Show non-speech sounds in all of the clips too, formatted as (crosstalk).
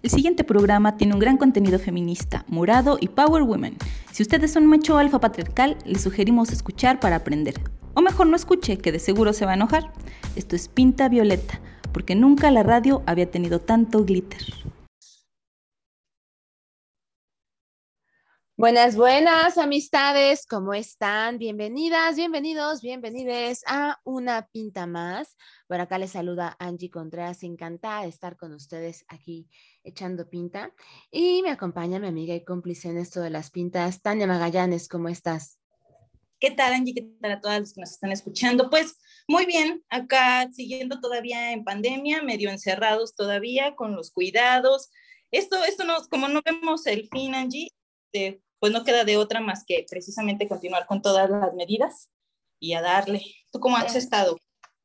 El siguiente programa tiene un gran contenido feminista, morado y power women. Si ustedes son macho alfa patriarcal, les sugerimos escuchar para aprender. O mejor no escuche, que de seguro se va a enojar. Esto es Pinta Violeta, porque nunca la radio había tenido tanto glitter. Buenas, buenas amistades, ¿cómo están? Bienvenidas, bienvenidos, bienvenides a una pinta más. Por acá les saluda Angie Contreras, encantada de estar con ustedes aquí echando pinta. Y me acompaña mi amiga y cómplice en esto de las pintas, Tania Magallanes, ¿cómo estás? ¿Qué tal, Angie? ¿Qué tal a todas las que nos están escuchando? Pues muy bien, acá siguiendo todavía en pandemia, medio encerrados todavía con los cuidados. Esto, esto no, como no vemos el fin, Angie, de pues no queda de otra más que precisamente continuar con todas las medidas y a darle. ¿Tú cómo has estado?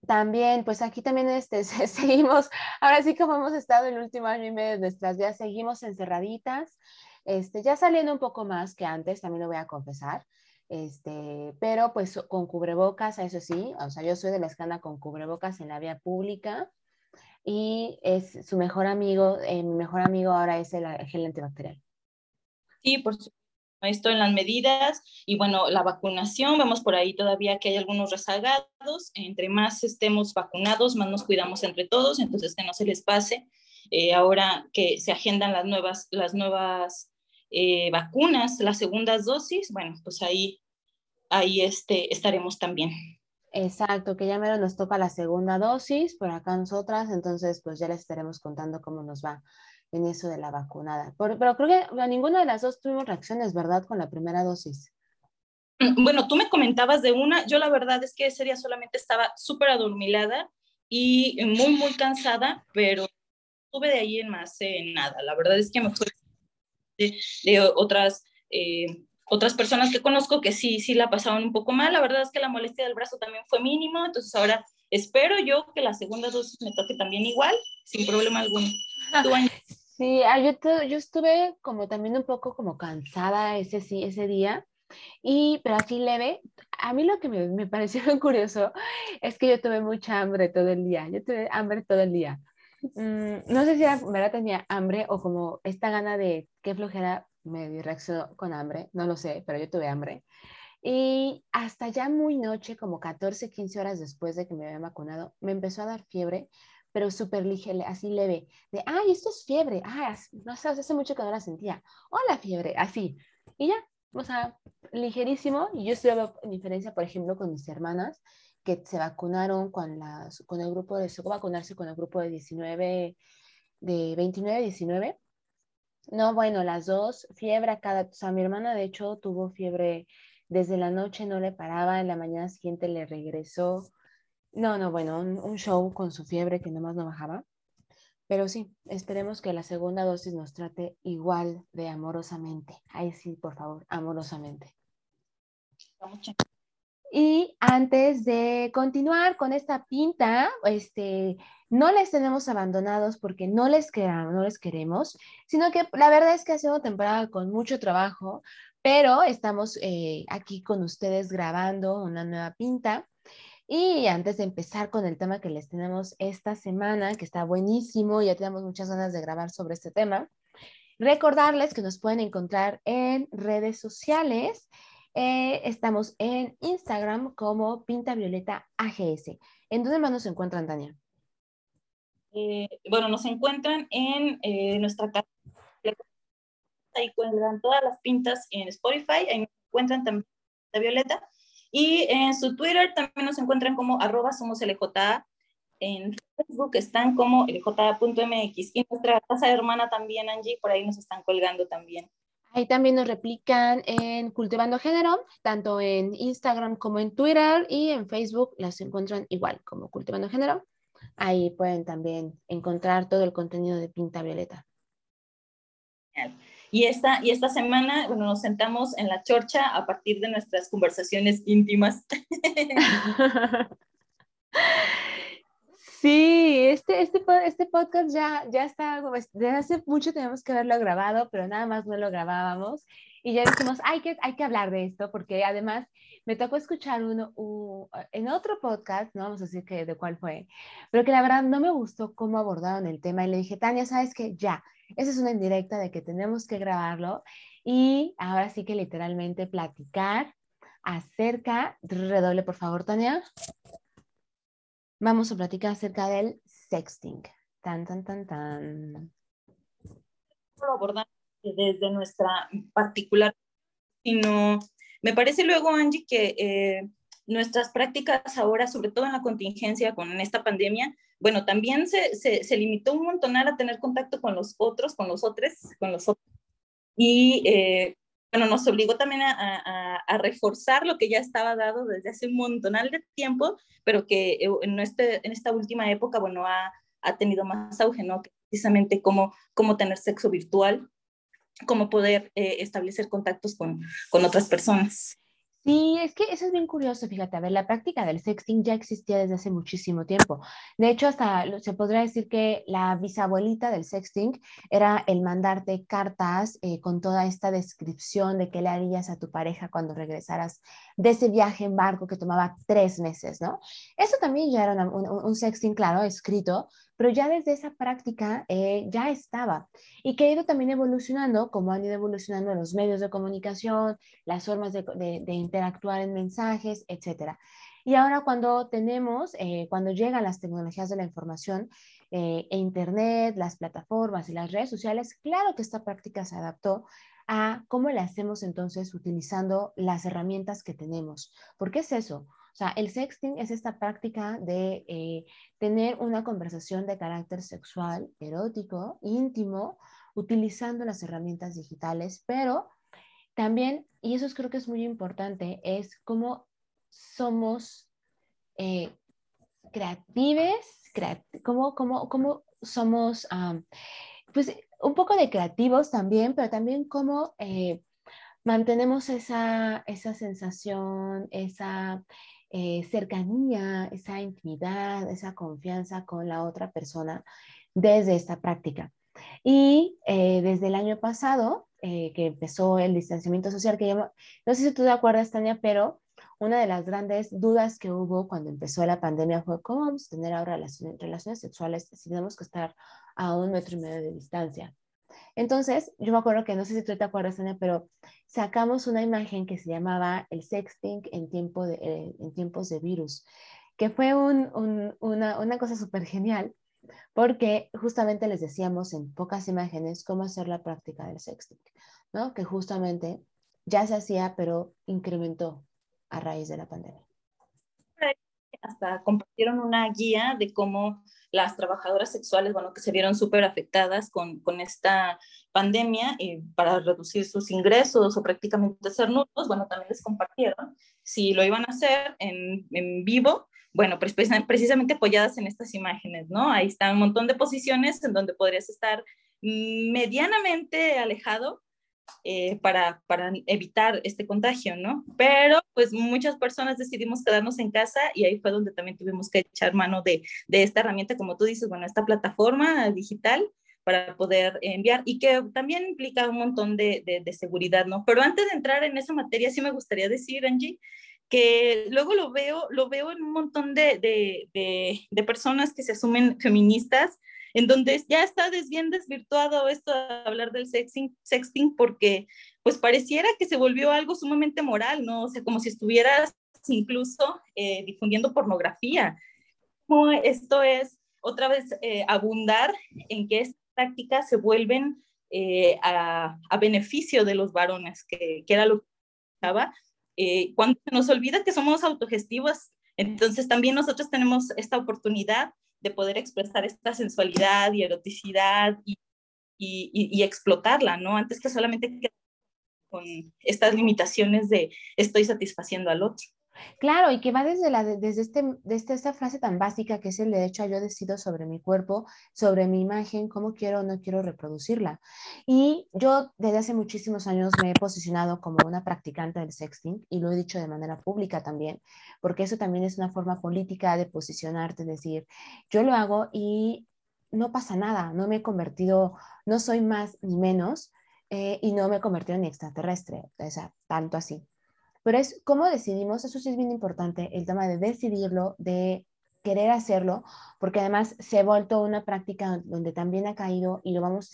También, pues aquí también este, (laughs) seguimos, ahora sí como hemos estado el último año y medio de nuestras vidas, seguimos encerraditas, este, ya saliendo un poco más que antes, también lo voy a confesar, este, pero pues con cubrebocas, eso sí, o sea, yo soy de la escala con cubrebocas en la vía pública y es su mejor amigo, eh, mi mejor amigo ahora es el gel antibacterial. Sí, por supuesto esto en las medidas y bueno, la vacunación, vemos por ahí todavía que hay algunos rezagados, entre más estemos vacunados, más nos cuidamos entre todos, entonces que no se les pase. Eh, ahora que se agendan las nuevas, las nuevas eh, vacunas, las segundas dosis, bueno, pues ahí, ahí este, estaremos también. Exacto, que ya mero nos toca la segunda dosis por acá nosotras, entonces pues ya les estaremos contando cómo nos va en eso de la vacunada. pero creo que a ninguna de las dos tuvimos reacciones, ¿verdad? Con la primera dosis. Mm, bueno, tú me comentabas de una, yo la verdad es que ese día solamente estaba súper adormilada y muy, muy cansada, pero tuve de ahí en más en nada. La verdad es que me fue de, otras, eh, otras personas que conozco que sí, sí la pasaban un poco mal. La verdad es que la molestia del brazo también fue mínimo, entonces ahora espero yo que la segunda dosis me toque también igual, sin problema alguno. (laughs) Sí, ah, yo, yo estuve como también un poco como cansada ese, ese día, y, pero así leve. A mí lo que me, me pareció (laughs) curioso es que yo tuve mucha hambre todo el día, yo tuve hambre todo el día. Mm, no sé si era, verdad tenía hambre o como esta gana de qué flojera me reaccionó con hambre, no lo sé, pero yo tuve hambre. Y hasta ya muy noche, como 14, 15 horas después de que me había vacunado, me empezó a dar fiebre pero súper ligera, así leve, de, ay, esto es fiebre, ay, no sé, hace mucho que no la sentía, hola fiebre, así, y ya, o sea, ligerísimo, y yo estoy en diferencia, por ejemplo, con mis hermanas, que se vacunaron con, las, con el grupo de, se vacunarse con el grupo de 19, de 29, 19, no, bueno, las dos, fiebre cada, o sea, mi hermana de hecho tuvo fiebre desde la noche, no le paraba, en la mañana siguiente le regresó, no, no, bueno, un, show con su fiebre que nomás no bajaba. Pero sí, esperemos que la segunda dosis nos trate igual de amorosamente. Ahí sí, por favor, amorosamente. Y antes de continuar con esta pinta, este, no les tenemos abandonados porque no les queramos, no les queremos, sino que la verdad es que ha sido temporada con mucho trabajo, pero estamos eh, aquí con ustedes grabando una nueva pinta. Y antes de empezar con el tema que les tenemos esta semana, que está buenísimo, ya tenemos muchas ganas de grabar sobre este tema, recordarles que nos pueden encontrar en redes sociales. Eh, estamos en Instagram como Pinta Violeta AGS. ¿En dónde más nos encuentran, Tania? Eh, bueno, nos encuentran en eh, nuestra casa. Ahí encuentran todas las pintas en Spotify. Ahí encuentran también Pinta Violeta. Y en su Twitter también nos encuentran como arroba somos LJA. En Facebook están como lj.mx. Y nuestra casa hermana también, Angie, por ahí nos están colgando también. Ahí también nos replican en Cultivando Género, tanto en Instagram como en Twitter y en Facebook las encuentran igual como Cultivando Género. Ahí pueden también encontrar todo el contenido de Pinta Violeta. Y esta, y esta semana, bueno, nos sentamos en la chorcha a partir de nuestras conversaciones íntimas. (laughs) (laughs) Sí, este, este, este podcast ya, ya está, desde hace mucho tenemos que haberlo grabado, pero nada más no lo grabábamos. Y ya dijimos, hay que, hay que hablar de esto, porque además me tocó escuchar uno en otro podcast, no vamos a decir que, de cuál fue, pero que la verdad no me gustó cómo abordaron el tema. Y le dije, Tania, ¿sabes qué? Ya, esa es una indirecta de que tenemos que grabarlo. Y ahora sí que literalmente platicar acerca, redoble por favor, Tania. Vamos a platicar acerca del sexting. Tan, tan, tan, tan. Lo abordamos desde nuestra particular, sino me parece luego, Angie, que eh, nuestras prácticas ahora, sobre todo en la contingencia con esta pandemia, bueno, también se, se, limitó un montón a tener contacto con los otros, con los otros, con los otros. Y eh, bueno, nos obligó también a, a, reforzar lo que ya estaba dado desde hace un montonal de tiempo, pero que eh, en, este, en esta última época, bueno, ha, ha tenido más auge, ¿no? Precisamente cómo, cómo tener sexo virtual, cómo poder eh, establecer contactos con, con otras personas. Sí, es que eso es bien curioso, fíjate, a ver, la práctica del sexting ya existía desde hace muchísimo tiempo. De hecho, hasta se podría decir que la bisabuelita del sexting era el mandarte cartas eh, con toda esta descripción de qué le harías a tu pareja cuando regresaras de ese viaje en barco que tomaba tres meses, ¿no? Eso también ya era un, sexting, claro, escrito, pero ya desde esa práctica eh, ya estaba y que ha ido también evolucionando, como han ido evolucionando los medios de comunicación, las formas de, interactuar en mensajes, etc. Y ahora cuando tenemos, eh, cuando llegan las tecnologías de la información, eh, e Internet, las plataformas y las redes sociales, claro que esta práctica se adaptó a cómo la hacemos entonces utilizando las herramientas que tenemos. ¿Por qué es eso? O sea, el sexting es esta práctica de eh, tener una conversación de carácter sexual, erótico, íntimo, utilizando las herramientas digitales, pero también, y eso creo que es muy importante, es cómo somos eh, creatives, cómo, cómo, somos, pues, un poco de creativos también, pero también cómo eh, mantenemos esa, esa sensación, esa eh, cercanía, esa intimidad, esa confianza con la otra persona desde esta práctica. Y eh, desde el año pasado, eh, que empezó el distanciamiento social, que no sé si tú te acuerdas, Tania, pero una de las grandes dudas que hubo cuando empezó la pandemia fue cómo vamos a tener ahora relaciones, relaciones sexuales si tenemos que estar a un metro y medio de distancia. Entonces, yo me acuerdo que, no sé si tú te acuerdas, Tania, pero sacamos una imagen que se llamaba el sexting en, tiempo de, eh, en tiempos de virus, que fue una, una cosa súper genial, porque justamente les decíamos en pocas imágenes cómo hacer la práctica del sexting, ¿no? Que justamente ya se hacía, pero incrementó a raíz de la pandemia. Hasta compartieron una guía de cómo las trabajadoras sexuales, bueno, que se vieron súper afectadas con, con, esta pandemia y para reducir sus ingresos o prácticamente ser nudos, bueno, también les compartieron si lo iban a hacer en, en vivo, bueno, precisamente apoyadas en estas imágenes, ¿no? Ahí están un montón de posiciones en donde podrías estar medianamente alejado eh, para, para, evitar este contagio, ¿no? Pero pues muchas personas decidimos quedarnos en casa y ahí fue donde también tuvimos que echar mano de, de esta herramienta, como tú dices, bueno, esta plataforma digital para poder enviar y que también implica un montón de, de, de, seguridad, ¿no? Pero antes de entrar en esa materia, sí me gustaría decir, Angie, que luego lo veo, lo veo en un montón de, de personas que se asumen feministas, en donde ya está bien desvirtuado esto de hablar del sexting, sexting porque pues pareciera que se volvió algo sumamente moral, ¿no? O sea, como si estuvieras incluso eh, difundiendo pornografía. Esto es otra vez eh, abundar en que estas prácticas se vuelven eh, a, beneficio de los varones, que, que era lo que estaba, cuando nos olvida que somos autogestivas, entonces también nosotros tenemos esta oportunidad de poder expresar esta sensualidad y eroticidad y, y, explotarla, ¿no? Antes que solamente con estas limitaciones de estoy satisfaciendo al otro. Claro, y que va desde, la, desde, este, desde esta frase tan básica que es el derecho a yo decido sobre mi cuerpo, sobre mi imagen, cómo quiero o no quiero reproducirla. Y yo desde hace muchísimos años me he posicionado como una practicante del sexting y lo he dicho de manera pública también, porque eso también es una forma política de posicionarte, decir, yo lo hago y no pasa nada, no me he convertido, no soy más ni menos eh, y no me he convertido en extraterrestre, o sea, tanto así. Pero es cómo decidimos, eso sí es bien importante, el tema de decidirlo, de querer hacerlo, porque además se ha vuelto una práctica donde también ha caído, y lo vamos,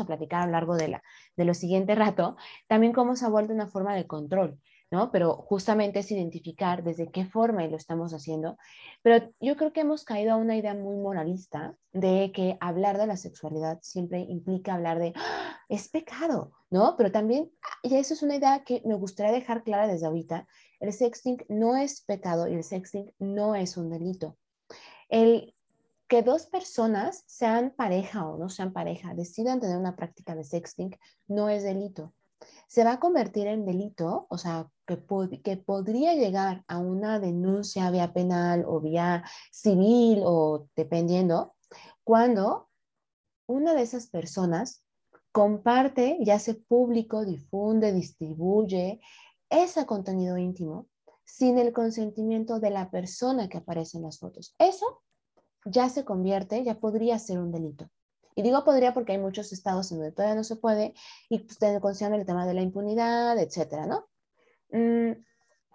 a platicar a lo largo de, la, de lo siguiente rato, también cómo se ha vuelto una forma de control. ¿No? Pero justamente es identificar desde qué forma lo estamos haciendo. Pero yo creo que hemos caído a una idea muy moralista de que hablar de la sexualidad siempre implica hablar de, ¡Ah! es pecado, ¿no? Pero también, y eso es una idea que me gustaría dejar clara desde ahorita, el sexting no es pecado y el sexting no es un delito. El que dos personas, sean pareja o no sean pareja, decidan tener una práctica de sexting, no es delito se va a convertir en delito, o sea, que, que podría llegar a una denuncia vía penal o vía civil o dependiendo, cuando una de esas personas comparte, ya sea público, difunde, distribuye ese contenido íntimo sin el consentimiento de la persona que aparece en las fotos. Eso ya se convierte, ya podría ser un delito. Y digo podría porque hay muchos estados en donde todavía no se puede y usted pues, considera el tema de la impunidad, etcétera, ¿no? Mm,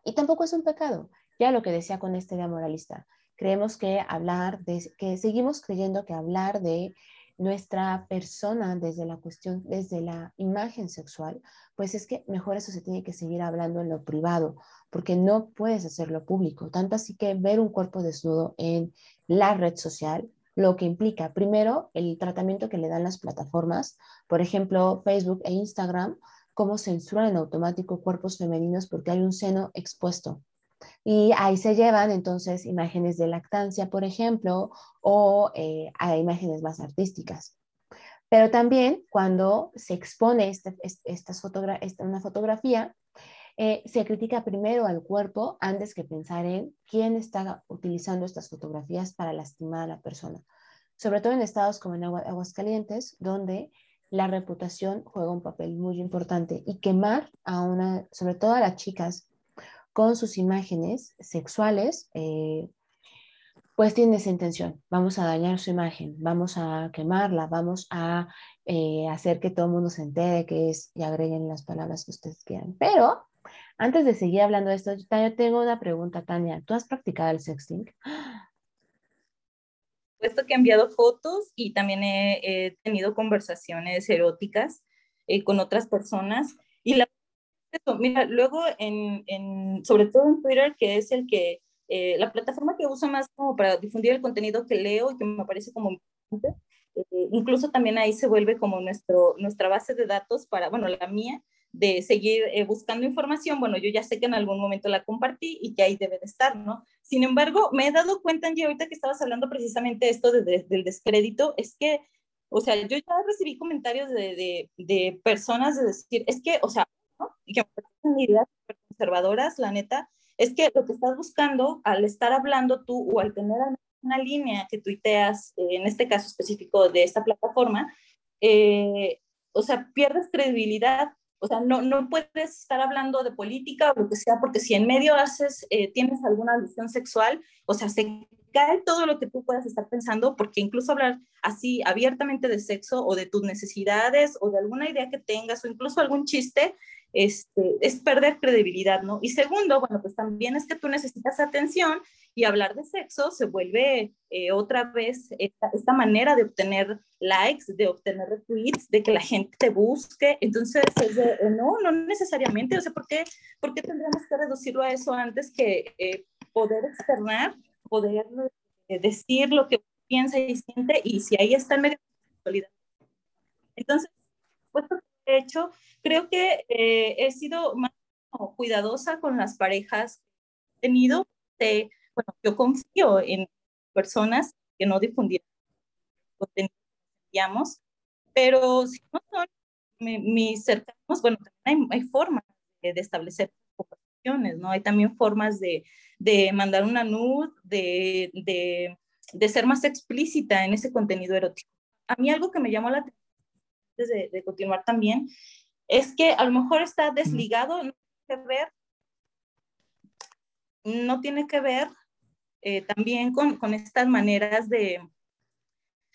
y tampoco es un pecado. Ya lo que decía con este idea moralista. Creemos que hablar de, que seguimos creyendo que hablar de nuestra persona desde la cuestión, desde la imagen sexual, pues es que mejor eso se tiene que seguir hablando en lo privado, porque no puedes hacerlo público. Tanto así que ver un cuerpo desnudo en la red social lo que implica, primero, el tratamiento que le dan las plataformas, por ejemplo, Facebook e Instagram, cómo censuran en automático cuerpos femeninos porque hay un seno expuesto. Y ahí se llevan entonces imágenes de lactancia, por ejemplo, o eh, imágenes más artísticas. Pero también cuando se expone este, esta, una fotografía, eh, se critica primero al cuerpo antes que pensar en quién está utilizando estas fotografías para lastimar a la persona. Sobre todo en estados como en Aguascalientes, donde la reputación juega un papel muy importante y quemar a una, sobre todo a las chicas, con sus imágenes sexuales, eh, pues tiene esa intención. Vamos a dañar su imagen, vamos a quemarla, vamos a eh, hacer que todo el mundo se entere que es y agreguen las palabras que ustedes quieran. Pero antes de seguir hablando de esto, yo tengo una pregunta, Tania. ¿Tú has practicado el sexting? (gasps) Puesto que he enviado fotos y también he, tenido conversaciones eróticas eh, con otras personas. Y la, mira, luego, en, sobre todo en Twitter, que es el que, eh, la plataforma que uso más como para difundir el contenido que leo y que me parece como importante, eh, incluso también ahí se vuelve como nuestro, nuestra base de datos para, bueno, la mía, de seguir eh, buscando información, bueno, yo ya sé que en algún momento la compartí y que ahí debe de estar, ¿no? Sin embargo, me he dado cuenta, Angie, ahorita que estabas hablando precisamente esto de, del descrédito, es que, o sea, yo ya recibí comentarios de, de, personas de decir, es que, o sea, ¿no? y que ideas conservadoras, la neta, es que lo que estás buscando al estar hablando tú o al tener una línea que tuiteas, eh, en este caso específico de esta plataforma, eh, o sea, pierdes credibilidad o sea, no, no puedes estar hablando de política o lo que sea, porque si en medio haces, eh, tienes alguna alusión sexual, o sea, se cae todo lo que tú puedas estar pensando, porque incluso hablar así abiertamente de sexo o de tus necesidades o de alguna idea que tengas o incluso algún chiste, este, es perder credibilidad, ¿no? Y segundo, bueno, pues también es que tú necesitas atención y hablar de sexo se vuelve eh, otra vez esta, manera de obtener likes, de obtener retweets, de que la gente te busque. Entonces, eh, no, no necesariamente. O sea, ¿por qué, ¿por qué tendríamos que reducirlo a eso antes que eh, poder externar, poder decir lo que piensa y siente? Y si ahí está el medio de Entonces, pues de hecho, creo que he sido más cuidadosa con las parejas que he tenido. De, bueno, yo confío en personas que no difundieran contenido que pero si no son mis cercanos, bueno, también hay, hay formas de, establecer ¿no? Hay también formas de, de mandar una nude, de, de, de, ser más explícita en ese contenido erótico. A mí algo que me llamó la atención, antes de, de continuar también, es que a lo mejor está desligado, no tiene que ver, no tiene que ver eh, también con, con, estas maneras de,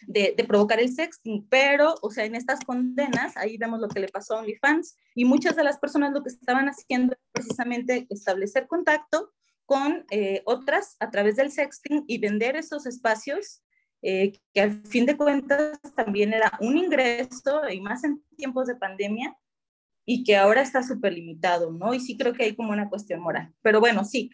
de, de, provocar el sexting, pero, o sea, en estas condenas, ahí vemos lo que le pasó a OnlyFans, y muchas de las personas lo que estaban haciendo es precisamente establecer contacto con eh, otras a través del sexting y vender esos espacios eh, que al fin de cuentas también era un ingreso y más en tiempos de pandemia y que ahora está súper limitado, ¿no? Y sí creo que hay como una cuestión moral. Pero bueno, sí,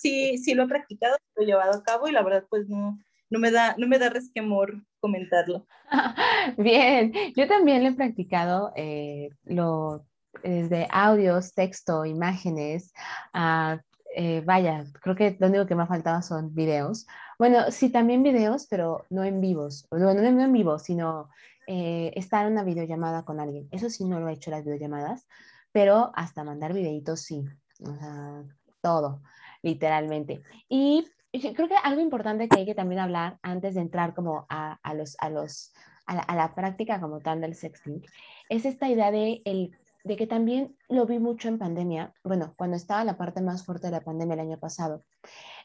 sí, sí, lo he practicado, lo he llevado a cabo y la verdad pues no, no me da, no me da resquemor comentarlo. (laughs) Bien, yo también lo he practicado, eh, lo, desde audios, texto, imágenes, uh, eh, vaya, creo que lo único que me ha faltado son videos. Bueno, sí, también videos, pero no en vivos. Bueno, no en vivo, sino eh, estar en una videollamada con alguien. Eso sí no lo he hecho las videollamadas, pero hasta mandar videitos sí. O sea, todo, literalmente. Y creo que algo importante que hay que también hablar antes de entrar como a, a los, a, los, a la, a, la, práctica como tal del sexting es esta idea de el de que también lo vi mucho en pandemia, bueno, cuando estaba la parte más fuerte de la pandemia el año pasado,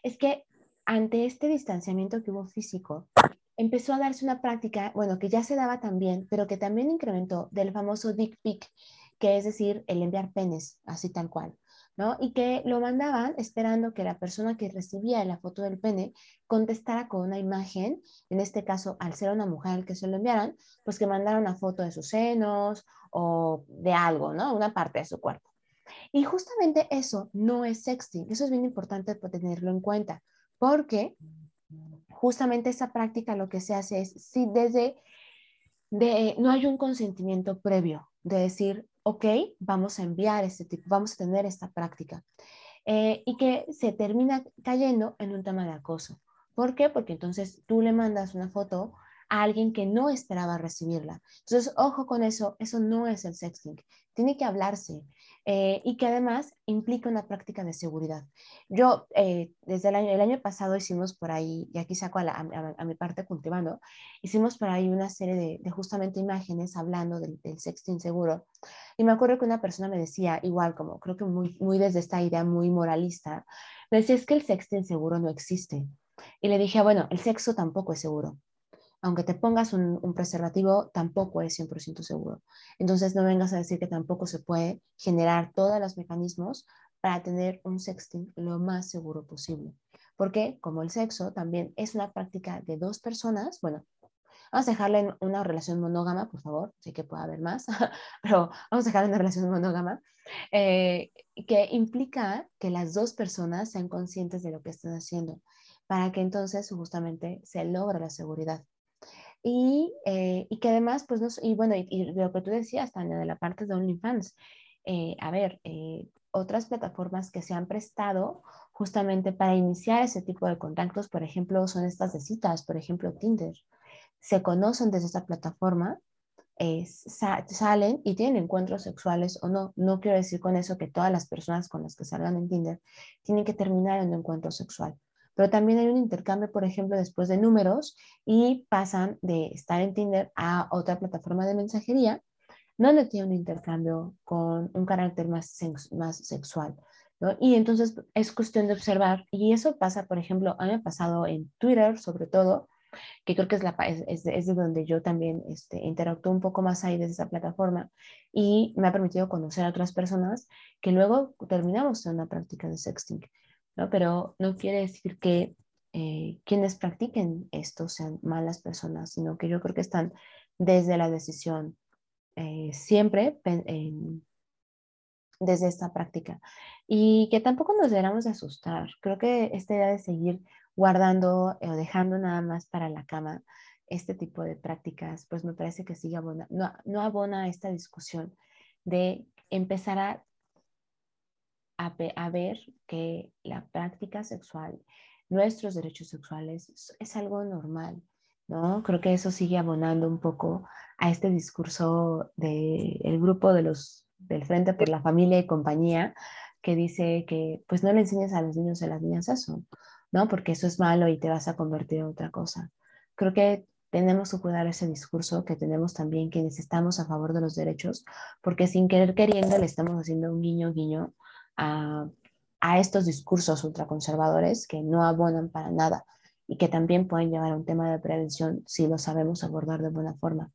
es que ante este distanciamiento que hubo físico, empezó a darse una práctica, bueno, que ya se daba también, pero que también incrementó del famoso dick pic, que es decir, el enviar penes, así tal cual. ¿no? Y que lo mandaban esperando que la persona que recibía la foto del pene contestara con una imagen, en este caso, al ser una mujer que se lo enviaran, pues que mandara una foto de sus senos o de algo, ¿no? Una parte de su cuerpo. Y justamente eso no es sexting, eso es bien importante tenerlo en cuenta, porque justamente esa práctica lo que se hace es, si desde, de, no hay un consentimiento previo de decir, ok, vamos a enviar este tipo, vamos a tener esta práctica. Eh, y que se termina cayendo en un tema de acoso. ¿Por qué? Porque entonces tú le mandas una foto a alguien que no esperaba recibirla. Entonces, ojo con eso, eso no es el sexting. Tiene que hablarse eh, y que además implica una práctica de seguridad. Yo, eh, desde el año, el año, pasado hicimos por ahí, y aquí saco a, la, a, a mi parte cultivando, hicimos por ahí una serie de, justamente imágenes hablando del, del, sexting seguro. Y me acuerdo que una persona me decía, igual como creo que muy, muy desde esta idea muy moralista, me decía, es que el sexting seguro no existe. Y le dije, bueno, el sexo tampoco es seguro aunque te pongas un, preservativo, tampoco es 100% seguro. Entonces no vengas a decir que tampoco se puede generar todos los mecanismos para tener un sexting lo más seguro posible. Porque como el sexo también es una práctica de dos personas, bueno, vamos a dejarla en una relación monógama, por favor, sé que puede haber más, (laughs) pero vamos a dejarla en una relación monógama, eh, que implica que las dos personas sean conscientes de lo que están haciendo, para que entonces justamente se logre la seguridad. Y, eh, y, que además, pues, no, y bueno, y, y, lo que tú decías, Tania, de la parte de OnlyFans, eh, a ver, eh, otras plataformas que se han prestado justamente para iniciar ese tipo de contactos, por ejemplo, son estas de citas, por ejemplo, Tinder. Se conocen desde esa plataforma, sa salen y tienen encuentros sexuales o no. No quiero decir con eso que todas las personas con las que salgan en Tinder tienen que terminar en un encuentro sexual pero también hay un intercambio, por ejemplo, después de números y pasan de estar en Tinder a otra plataforma de mensajería donde tiene un intercambio con un carácter más, más sexual. ¿no? Y entonces es cuestión de observar, y eso pasa, por ejemplo, a mí me ha pasado en Twitter, sobre todo, que creo que es, la, es, es de donde yo también este, interactúo un poco más ahí desde esa plataforma, y me ha permitido conocer a otras personas que luego terminamos en una práctica de sexting. ¿No? Pero no quiere decir que eh, quienes practiquen esto sean malas personas, sino que yo creo que están desde la decisión, eh, siempre eh, desde esta práctica. Y que tampoco nos deberíamos de asustar. Creo que esta idea de seguir guardando o dejando nada más para la cama este tipo de prácticas, pues me parece que sigue abona, no, no abona esta discusión de empezar a a, a, ver que la práctica sexual, nuestros derechos sexuales, es, algo normal, ¿no? Creo que eso sigue abonando un poco a este discurso del el grupo de los del Frente por la Familia y Compañía, que dice que pues no le enseñes a los niños y a las niñas eso, ¿no? Porque eso es malo y te vas a convertir en otra cosa. Creo que tenemos que cuidar ese discurso que tenemos también quienes estamos a favor de los derechos, porque sin querer queriendo le estamos haciendo un guiño guiño a, a estos discursos ultraconservadores que no abonan para nada y que también pueden llevar a un tema de prevención si lo sabemos abordar de buena forma.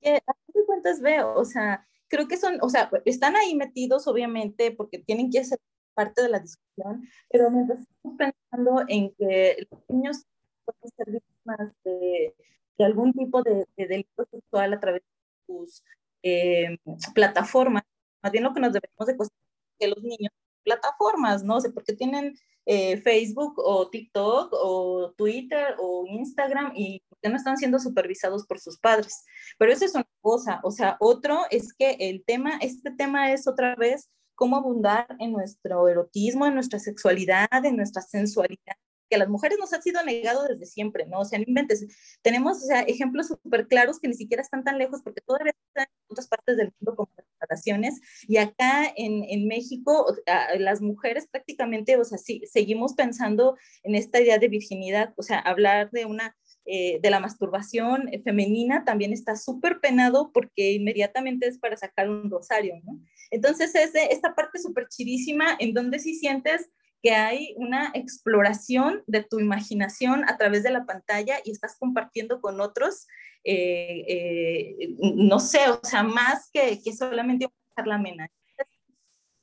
de cuentas veo, o sea, creo que son, o sea, están ahí metidos obviamente porque tienen que ser parte de la discusión, pero mientras estamos pensando en que los niños pueden ser víctimas de, de algún tipo de, delito sexual a través de sus eh, plataformas, más bien lo que nos debemos de cuestionar que los niños plataformas, ¿no? O sea, porque tienen eh, Facebook o TikTok o Twitter o Instagram y porque no están siendo supervisados por sus padres. Pero eso es una cosa, o sea, otro es que el tema, este tema es otra vez cómo abundar en nuestro erotismo, en nuestra sexualidad, en nuestra sensualidad, que a las mujeres nos ha sido negado desde siempre, ¿no? O sea, no inventes. Tenemos o sea, ejemplos súper claros que ni siquiera están tan lejos porque todavía están en otras partes del mundo como declaraciones y acá en, en México las mujeres prácticamente, o sea, sí, seguimos pensando en esta idea de virginidad, o sea, hablar de una eh, de la masturbación femenina también está súper penado porque inmediatamente es para sacar un rosario, ¿no? Entonces es esta parte súper chidísima en donde sí sientes que hay una exploración de tu imaginación a través de la pantalla y estás compartiendo con otros, eh, eh, no sé, o sea, más que, que solamente la mena.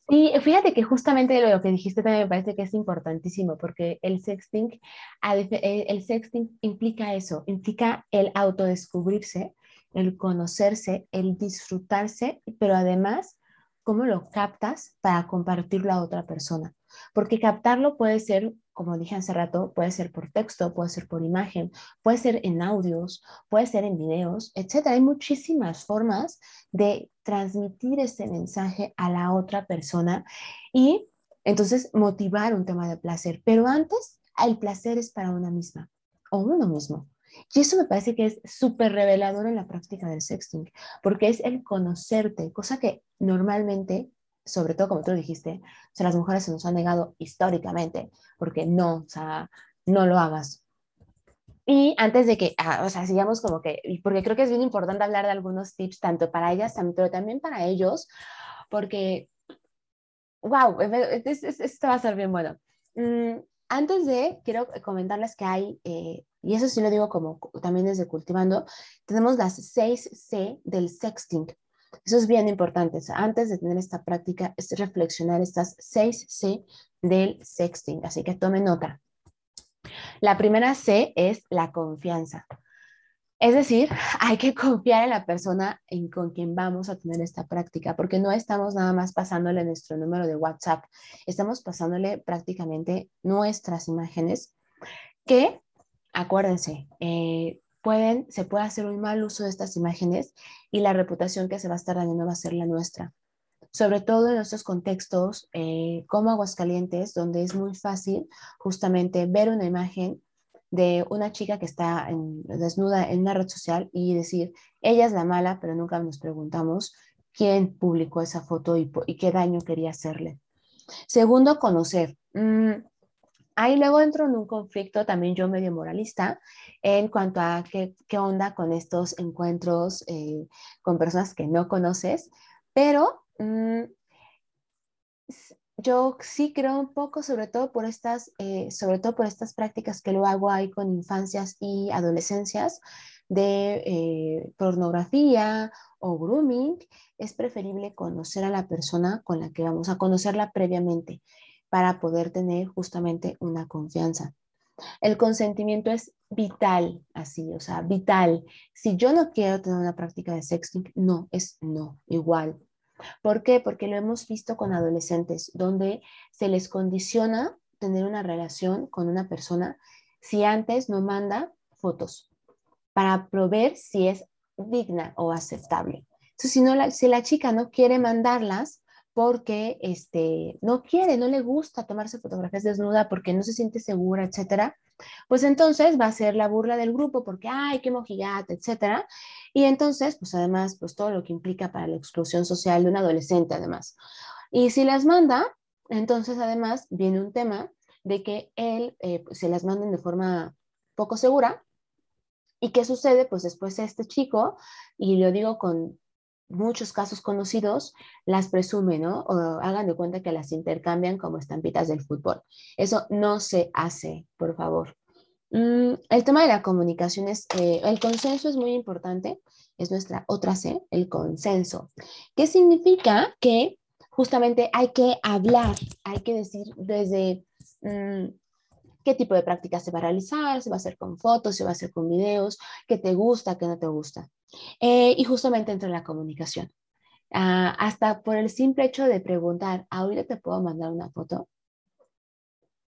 Sí, fíjate que justamente lo que dijiste también me parece que es importantísimo porque el sexting, eh, el sexting implica eso, implica el autodescubrirse, el conocerse, el disfrutarse, pero además cómo lo captas para compartirlo a otra persona. Porque captarlo puede ser, como dije hace rato, puede ser por texto, puede ser por imagen, puede ser en audios, puede ser en videos, etc. Hay muchísimas formas de transmitir ese mensaje a la otra persona y entonces motivar un tema de placer. Pero antes, el placer es para una misma o uno mismo. Y eso me parece que es súper revelador en la práctica del sexting, porque es el conocerte, cosa que normalmente sobre todo como tú dijiste, o sea, las mujeres se nos han negado históricamente, porque no, o sea, no lo hagas. Y antes de que, ah, o sea, sigamos como que, porque creo que es bien importante hablar de algunos tips, tanto para ellas, pero también para ellos, porque, wow, esto va a ser bien bueno. Mm, antes de, quiero comentarles que hay, eh, y eso sí lo digo como también desde Cultivando, tenemos las 6 C del sexting. Eso es bien importante. Antes de tener esta práctica, es reflexionar estas seis C del sexting. Así que tome nota. La primera C es la confianza. Es decir, (laughs) hay que confiar en la persona en con quien vamos a tener esta práctica, porque no estamos nada más pasándole nuestro número de WhatsApp, estamos pasándole prácticamente nuestras imágenes que, acuérdense, eh, pueden, se puede hacer un mal uso de estas imágenes y la reputación que se va a estar dañando va a ser la nuestra. Sobre todo en estos contextos eh, como Aguascalientes, donde es muy fácil justamente ver una imagen de una chica que está desnuda en una red social y decir, ella es la mala, pero nunca nos preguntamos quién publicó esa foto y, qué daño quería hacerle. Segundo, conocer. Mm, Ahí luego entro en un conflicto también yo medio moralista en cuanto a qué, qué onda con estos encuentros eh, con personas que no conoces, pero mm, yo sí creo un poco, sobre todo por estas, eh, sobre todo por estas prácticas que lo hago ahí con infancias y adolescencias de eh, pornografía o grooming, es preferible conocer a la persona con la que vamos a conocerla previamente para poder tener justamente una confianza. El consentimiento es vital, así, o sea, vital. Si yo no quiero tener una práctica de sexting, no, es no, igual. ¿Por qué? Porque lo hemos visto con adolescentes, donde se les condiciona tener una relación con una persona si antes no manda fotos para probar si es digna o aceptable. Entonces, si, no si la chica no quiere mandarlas, porque este, no quiere, no le gusta tomarse fotografías desnuda porque no se siente segura, etcétera, pues entonces va a ser la burla del grupo porque, ay, qué mojigata, etcétera, Y entonces, pues además, pues todo lo que implica para la exclusión social de un adolescente, además. Y si las manda, entonces además viene un tema de que él eh, pues, se las manden de forma poco segura. ¿Y qué sucede? Pues después este chico, y lo digo con muchos casos conocidos, las presume, ¿no? O hagan de cuenta que las intercambian como estampitas del fútbol. Eso no se hace, por favor. Mm, el tema de la comunicación es, eh, el consenso es muy importante, es nuestra otra C, el consenso. ¿Qué significa? Que justamente hay que hablar, hay que decir desde mm, qué tipo de práctica se va a realizar, se va a hacer con fotos, se va a hacer con videos, qué te gusta, qué no te gusta. Eh, y justamente entre la comunicación. Ah, hasta por el simple hecho de preguntar, ¿ahorita te puedo mandar una foto?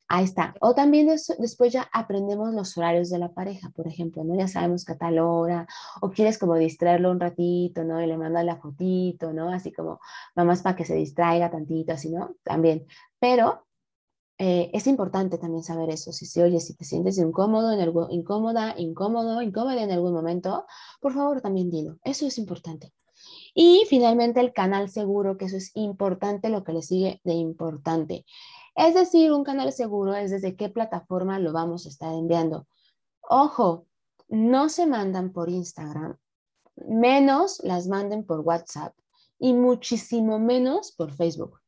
Ahí está. O también después ya aprendemos los horarios de la pareja, por ejemplo, ¿no? Ya sabemos que a tal hora, o quieres como distraerlo un ratito, ¿no? Y le mandas la fotito, ¿no? Así como, vamos para que se distraiga tantito, así, ¿no? También. Pero eh, es importante también saber eso. Si se oye, si te sientes incómodo, en incómoda, incómodo, incómoda en algún momento, por favor también dilo. Eso es importante. Y finalmente el canal seguro, que eso es importante, lo que le sigue de importante. Es decir, un canal seguro es desde qué plataforma lo vamos a estar enviando. Ojo, no se mandan por Instagram, menos las manden por WhatsApp y muchísimo menos por Facebook.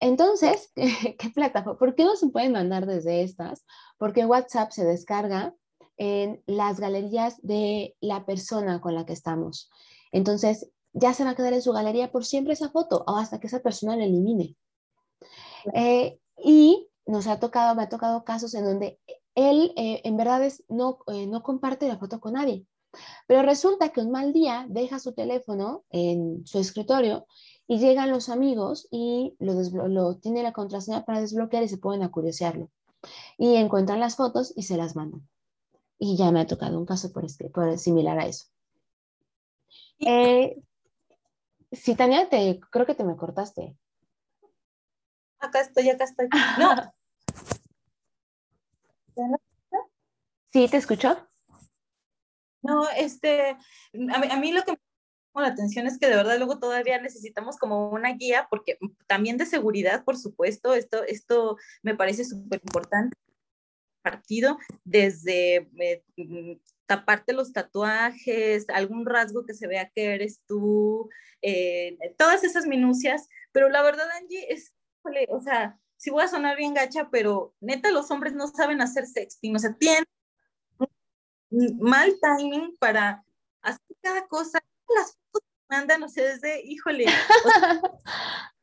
Entonces, (laughs) ¿qué plataforma? ¿Por qué no se pueden mandar desde estas? Porque WhatsApp se descarga en las galerías de la persona con la que estamos. Entonces, ya se va a quedar en su galería por siempre esa foto o hasta que esa persona la elimine. Eh, y nos ha tocado, me ha tocado casos en donde él eh, en verdad es, no, eh, no comparte la foto con nadie. Pero resulta que un mal día deja su teléfono en su escritorio y llegan los amigos y lo, lo tiene la contraseña para desbloquear y se pueden a curiosearlo. Y encuentran las fotos y se las mandan. Y ya me ha tocado un caso por, este, por similar a eso. Eh, sí, Tania, te, creo que te me cortaste. Acá estoy, acá estoy. No. (laughs) ¿Sí te escucho? No, este, a mí, lo que me llama la atención es que de verdad luego todavía necesitamos como una guía, porque también de seguridad, por supuesto, esto, esto me parece súper importante partido desde eh, mm, taparte los tatuajes, algún rasgo que se vea que eres tú, eh, todas esas minucias, pero la verdad, Angie, es o sea, si voy a sonar bien gacha, pero neta los hombres no saben hacer sexting, o sea, tienen mal timing para hacer cada cosa. Las fotos que mandan, o sea, desde, híjole. (laughs)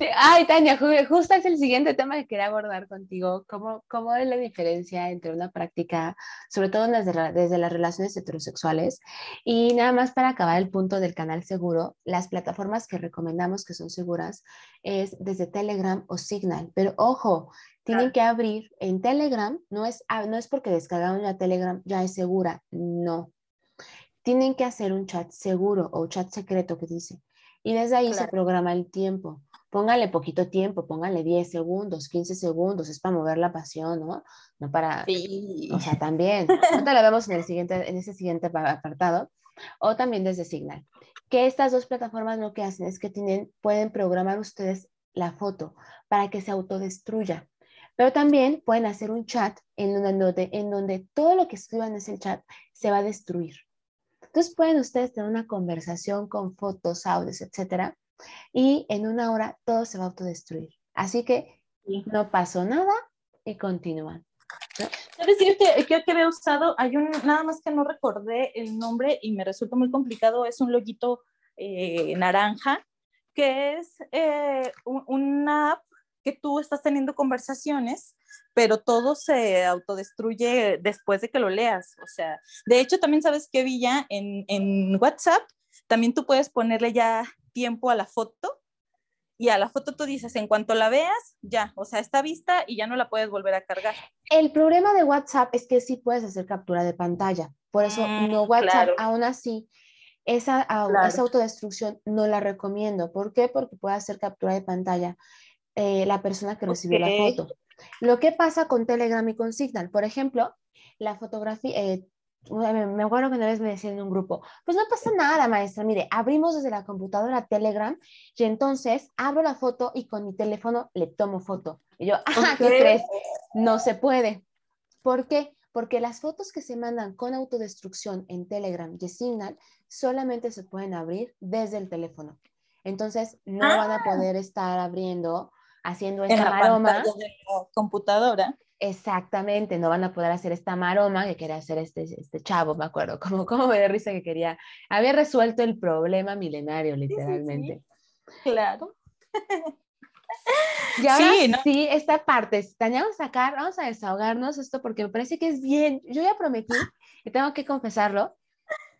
Ay, Tania, justo es el siguiente tema que quería abordar contigo. ¿Cómo, ¿Cómo, es la diferencia entre una práctica, sobre todo desde, desde, las relaciones heterosexuales? Y nada más para acabar el punto del canal seguro, las plataformas que recomendamos que son seguras es desde Telegram o Signal. Pero ojo, tienen que abrir en Telegram, no es, ah, no es porque descargaron la Telegram ya es segura, no. Tienen que hacer un chat seguro o chat secreto que dice. Y desde ahí se programa el tiempo póngale poquito tiempo, póngale 10 segundos, 15 segundos, es para mover la pasión, ¿no? No para, sí. o sea, (laughs) también, ahorita lo vemos en, el siguiente, en ese siguiente apartado, o también desde Signal, que estas dos plataformas lo que hacen es que tienen, pueden programar ustedes la foto para que se autodestruya, pero también pueden hacer un chat en donde, en donde todo lo que escriban en ese chat se va a destruir. Entonces pueden ustedes tener una conversación con fotos, audios, etcétera, y en una hora todo se va a autodestruir. Así que no pasó nada y continúan. ¿Sabes decir que, que, que había usado? Hay un, nada más que no recordé el nombre y me resulta muy complicado, es un loguito eh, naranja, que es eh, una app que tú estás teniendo conversaciones, pero todo se autodestruye después de que lo leas. O sea, de hecho, también sabes que Villa en, en WhatsApp, también tú puedes ponerle ya tiempo a la foto y a la foto tú dices, en cuanto la veas, ya, o sea, está vista y ya no la puedes volver a cargar. El problema de WhatsApp es que sí puedes hacer captura de pantalla, por eso mm, no WhatsApp, aún así, esa, esa, autodestrucción no la recomiendo. ¿Por qué? Porque puede hacer captura de pantalla eh, la persona que recibió la foto. Lo que pasa con Telegram y con Signal, por ejemplo, la fotografía, eh, me acuerdo que una vez me decían en un grupo, pues no pasa nada, maestra, mire, abrimos desde la computadora Telegram y entonces abro la foto y con mi teléfono le tomo foto. Y yo, ah, ¿qué crees? No se puede. ¿Por qué? Porque las fotos que se mandan con autodestrucción en Telegram y Signal solamente se pueden abrir desde el teléfono. Entonces, no van a ah. poder estar abriendo, haciendo esta maroma. De la computadora. Exactamente, no van a poder hacer esta maroma que quería hacer este, este chavo, me acuerdo, (laughs) como, como me da risa que quería, había resuelto el problema milenario, literalmente. Claro. Y ahora sí, sí, esta parte, vamos a sacar, vamos a desahogarnos esto porque me parece que es bien, yo ya prometí, y tengo que confesarlo,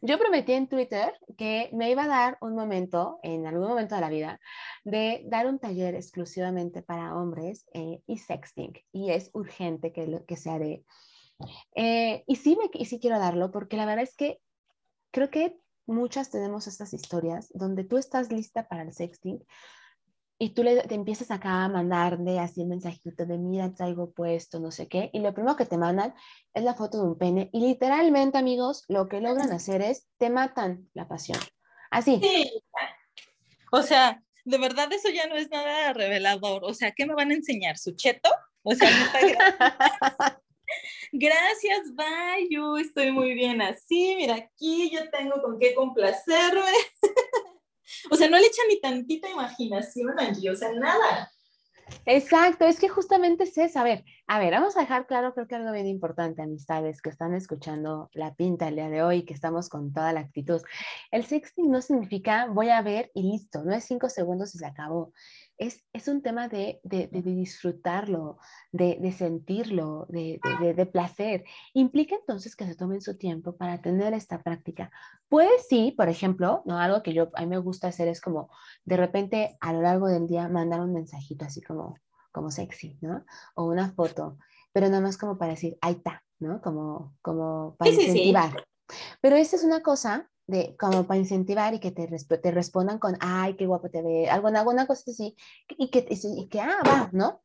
yo prometí en Twitter que me iba a dar un momento, en algún momento de la vida, de dar un taller exclusivamente para hombres eh, y sexting. Y es urgente que, que se haré. Eh, y, sí me, y sí quiero darlo porque la verdad es que creo que muchas tenemos estas historias donde tú estás lista para el sexting, y tú le, te empiezas acá a mandarle así el mensajito de mira, traigo puesto, no sé qué, y lo primero que te mandan es la foto de un pene, y literalmente, amigos, lo que logran hacer es, te matan la pasión. Así. Sí. O sea, de verdad eso ya no es nada revelador. O sea, ¿qué me van a enseñar? ¿Su cheto? O sea, gracias. (laughs) gracias, bye, yo estoy muy bien así, mira, aquí yo tengo con qué complacerme. (laughs) O sea, no le echan ni tantita imaginación allí, o sea, nada. Exacto, es que justamente es eso. A ver, a ver, vamos a dejar claro, creo que algo bien importante, amistades que están escuchando la pinta el día de hoy, que estamos con toda la actitud. El sexting no significa voy a ver y listo, no es cinco segundos y se acabó es, es un tema de, de, de disfrutarlo, de, de sentirlo, de, placer. Implica entonces que se tomen su tiempo para tener esta práctica. Puede sí, por ejemplo, ¿no? algo que yo a mí me gusta hacer es como de repente a lo largo del día mandar un mensajito así como, como sexy, ¿no? O una foto, pero nada más como para decir, ahí está, ¿no? Como, como para incentivar. Pero esta es una cosa de como para incentivar y que te, te respondan con, ay, qué guapo te ve, alguna, alguna cosa así, y que, y que, ah, va, ¿no?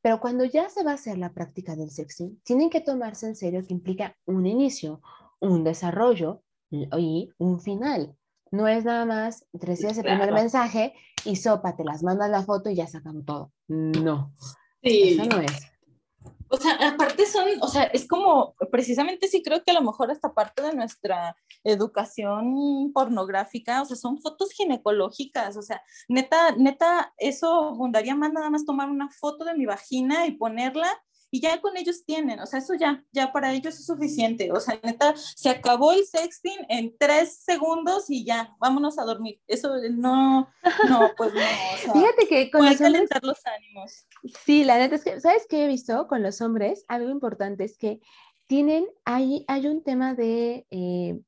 Pero cuando ya se va a hacer la práctica del sexting, tienen que tomarse en serio que implica un inicio, un desarrollo y un final. No es nada más, recibes el primer mensaje y sopa, te las mandas la foto y ya sacan todo. No, sí. eso no es. O sea, aparte son, o sea, es como, precisamente sí creo que a lo mejor esta parte de nuestra educación pornográfica, o sea, son fotos ginecológicas, o sea, neta, neta, eso abundaría más nada más tomar una foto de mi vagina y ponerla y ya con ellos tienen, o sea, eso ya, ya para ellos es suficiente, o sea, neta, se acabó el sexting en tres segundos y ya, vámonos a dormir, eso no, no, pues no, o sea, Fíjate que con los calentar los ánimos. Sí, la neta es que, ¿sabes qué he visto con los hombres? Algo importante es que tienen, hay, hay un tema de... Eh,